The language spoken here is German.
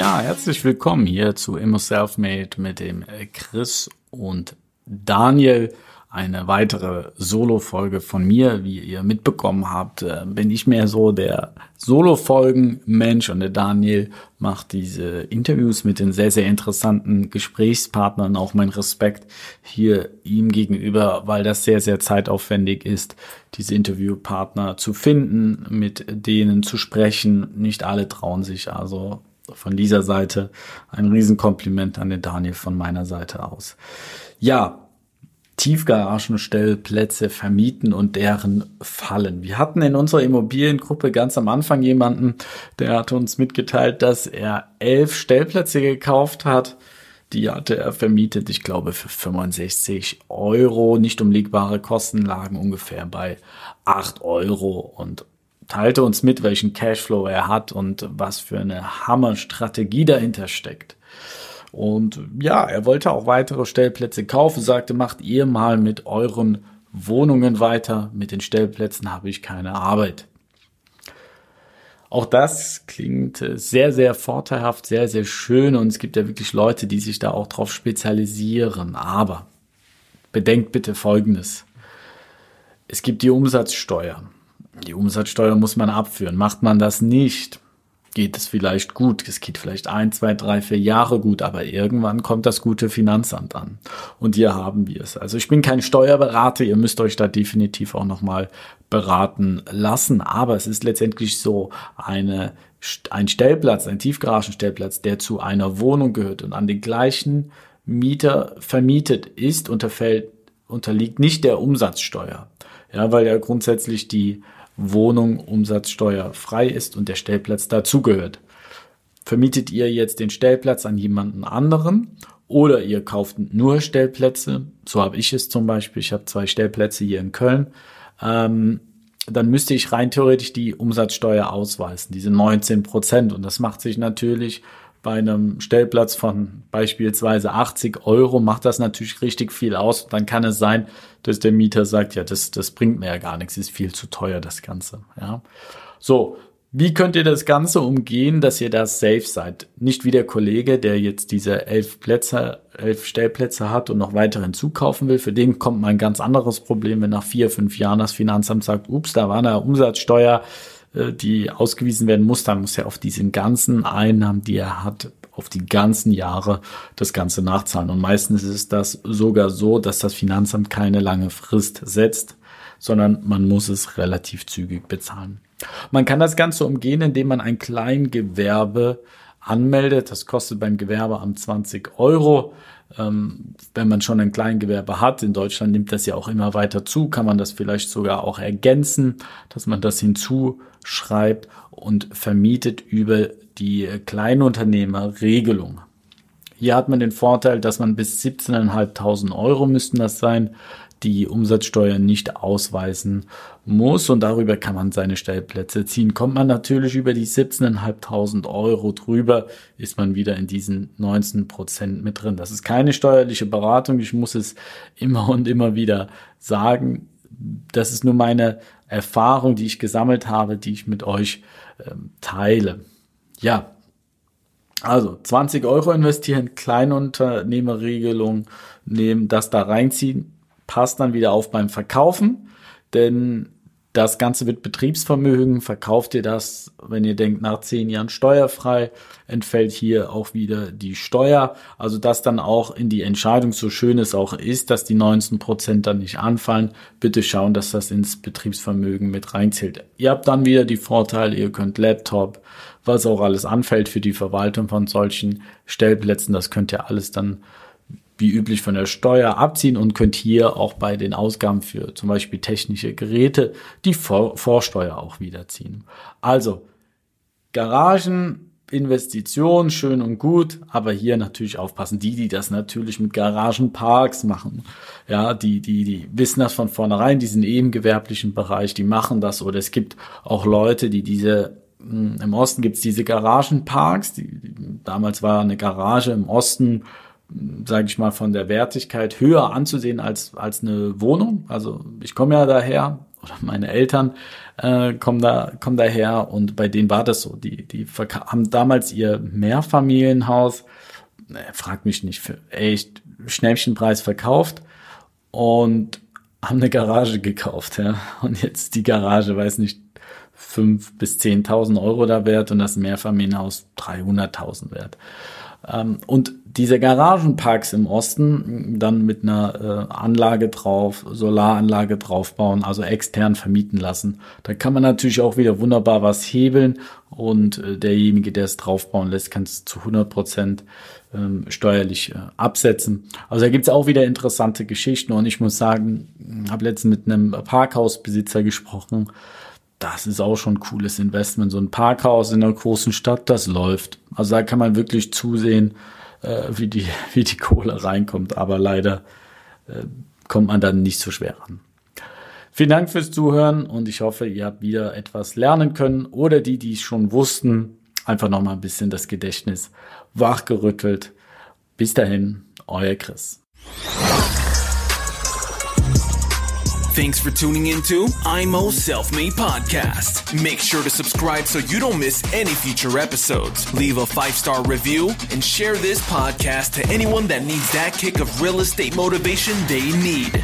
Ja, herzlich willkommen hier zu Immo Selfmade mit dem äh, Chris und Daniel. Eine weitere Solo-Folge von mir. Wie ihr mitbekommen habt, äh, bin ich mehr so der Solo-Folgen-Mensch und der Daniel macht diese Interviews mit den sehr, sehr interessanten Gesprächspartnern. Auch mein Respekt hier ihm gegenüber, weil das sehr, sehr zeitaufwendig ist, diese Interviewpartner zu finden, mit denen zu sprechen. Nicht alle trauen sich also von dieser Seite ein Riesenkompliment an den Daniel von meiner Seite aus. Ja, Tiefgaragenstellplätze vermieten und deren Fallen. Wir hatten in unserer Immobiliengruppe ganz am Anfang jemanden, der hat uns mitgeteilt, dass er elf Stellplätze gekauft hat. Die hatte er vermietet, ich glaube, für 65 Euro. Nicht umlegbare Kosten lagen ungefähr bei 8 Euro und teilte uns mit, welchen Cashflow er hat und was für eine Hammer-Strategie dahinter steckt. Und ja, er wollte auch weitere Stellplätze kaufen, sagte, macht ihr mal mit euren Wohnungen weiter, mit den Stellplätzen habe ich keine Arbeit. Auch das klingt sehr, sehr vorteilhaft, sehr, sehr schön und es gibt ja wirklich Leute, die sich da auch drauf spezialisieren. Aber bedenkt bitte Folgendes. Es gibt die Umsatzsteuer. Die Umsatzsteuer muss man abführen. Macht man das nicht, geht es vielleicht gut. Es geht vielleicht ein, zwei, drei, vier Jahre gut, aber irgendwann kommt das gute Finanzamt an. Und hier haben wir es. Also ich bin kein Steuerberater, ihr müsst euch da definitiv auch nochmal beraten lassen. Aber es ist letztendlich so eine, ein Stellplatz, ein Tiefgaragenstellplatz, der zu einer Wohnung gehört und an den gleichen Mieter vermietet ist, unterfällt, unterliegt nicht der Umsatzsteuer. Ja, weil ja grundsätzlich die Wohnung umsatzsteuerfrei ist und der Stellplatz dazugehört. Vermietet ihr jetzt den Stellplatz an jemanden anderen oder ihr kauft nur Stellplätze, so habe ich es zum Beispiel, ich habe zwei Stellplätze hier in Köln, ähm, dann müsste ich rein theoretisch die Umsatzsteuer ausweisen, diese 19 Prozent. Und das macht sich natürlich bei einem Stellplatz von beispielsweise 80 Euro macht das natürlich richtig viel aus. Dann kann es sein, dass der Mieter sagt, ja, das, das bringt mir ja gar nichts, ist viel zu teuer, das Ganze. Ja. So. Wie könnt ihr das Ganze umgehen, dass ihr da safe seid? Nicht wie der Kollege, der jetzt diese elf Plätze, elf Stellplätze hat und noch weitere hinzukaufen will. Für den kommt mal ein ganz anderes Problem, wenn nach vier, fünf Jahren das Finanzamt sagt, ups, da war eine Umsatzsteuer, die ausgewiesen werden muss, dann muss er auf diesen ganzen Einnahmen, die er hat, auf die ganzen Jahre das Ganze nachzahlen. Und meistens ist das sogar so, dass das Finanzamt keine lange Frist setzt, sondern man muss es relativ zügig bezahlen. Man kann das Ganze umgehen, indem man ein Kleingewerbe anmeldet. Das kostet beim Gewerbeamt 20 Euro. Ähm, wenn man schon ein Kleingewerbe hat, in Deutschland nimmt das ja auch immer weiter zu, kann man das vielleicht sogar auch ergänzen, dass man das hinzuschreibt und vermietet über die Kleinunternehmerregelung. Hier hat man den Vorteil, dass man bis 17.500 Euro müssten das sein, die Umsatzsteuer nicht ausweisen muss und darüber kann man seine Stellplätze ziehen. Kommt man natürlich über die 17.500 Euro drüber, ist man wieder in diesen 19 Prozent mit drin. Das ist keine steuerliche Beratung. Ich muss es immer und immer wieder sagen. Das ist nur meine Erfahrung, die ich gesammelt habe, die ich mit euch ähm, teile. Ja, also 20 Euro investieren, Kleinunternehmerregelung nehmen, das da reinziehen, passt dann wieder auf beim Verkaufen, denn das Ganze wird Betriebsvermögen. Verkauft ihr das, wenn ihr denkt, nach zehn Jahren steuerfrei, entfällt hier auch wieder die Steuer. Also dass dann auch in die Entscheidung, so schön es auch ist, dass die 19 Prozent dann nicht anfallen, bitte schauen, dass das ins Betriebsvermögen mit reinzählt. Ihr habt dann wieder die Vorteile, ihr könnt Laptop, was auch alles anfällt für die Verwaltung von solchen Stellplätzen, das könnt ihr alles dann wie üblich von der Steuer abziehen und könnt hier auch bei den Ausgaben für zum Beispiel technische Geräte die Vor Vorsteuer auch wiederziehen. Also Garagen Investition, schön und gut, aber hier natürlich aufpassen. Die, die das natürlich mit Garagenparks machen, ja, die, die, die wissen das von vornherein, die sind eh im gewerblichen Bereich, die machen das. Oder es gibt auch Leute, die diese, hm, im Osten gibt's diese Garagenparks, die, damals war eine Garage im Osten, sage ich mal, von der Wertigkeit höher anzusehen als, als eine Wohnung. Also ich komme ja daher, oder meine Eltern äh, kommen da kommen daher und bei denen war das so. Die die haben damals ihr Mehrfamilienhaus, äh, frag mich nicht, für echt Schnäppchenpreis verkauft und haben eine Garage gekauft, ja. Und jetzt die Garage, weiß nicht, fünf bis zehntausend Euro da wert und das Mehrfamilienhaus 300.000 wert. Ähm, und diese Garagenparks im Osten dann mit einer äh, Anlage drauf, Solaranlage draufbauen, also extern vermieten lassen. Da kann man natürlich auch wieder wunderbar was hebeln und äh, derjenige, der es draufbauen lässt, kann es zu 100 Prozent ähm, steuerlich äh, absetzen. Also da gibt's auch wieder interessante Geschichten und ich muss sagen, habe letztens mit einem Parkhausbesitzer gesprochen, das ist auch schon ein cooles Investment. So ein Parkhaus in einer großen Stadt, das läuft. Also da kann man wirklich zusehen, äh, wie, die, wie die Kohle reinkommt. Aber leider äh, kommt man dann nicht so schwer ran. Vielen Dank fürs Zuhören und ich hoffe, ihr habt wieder etwas lernen können oder die, die es schon wussten, einfach noch mal ein bisschen das Gedächtnis wachgerüttelt. Bis dahin, euer Chris. Thanks for tuning into IMO Self Made Podcast. Make sure to subscribe so you don't miss any future episodes. Leave a five star review and share this podcast to anyone that needs that kick of real estate motivation they need.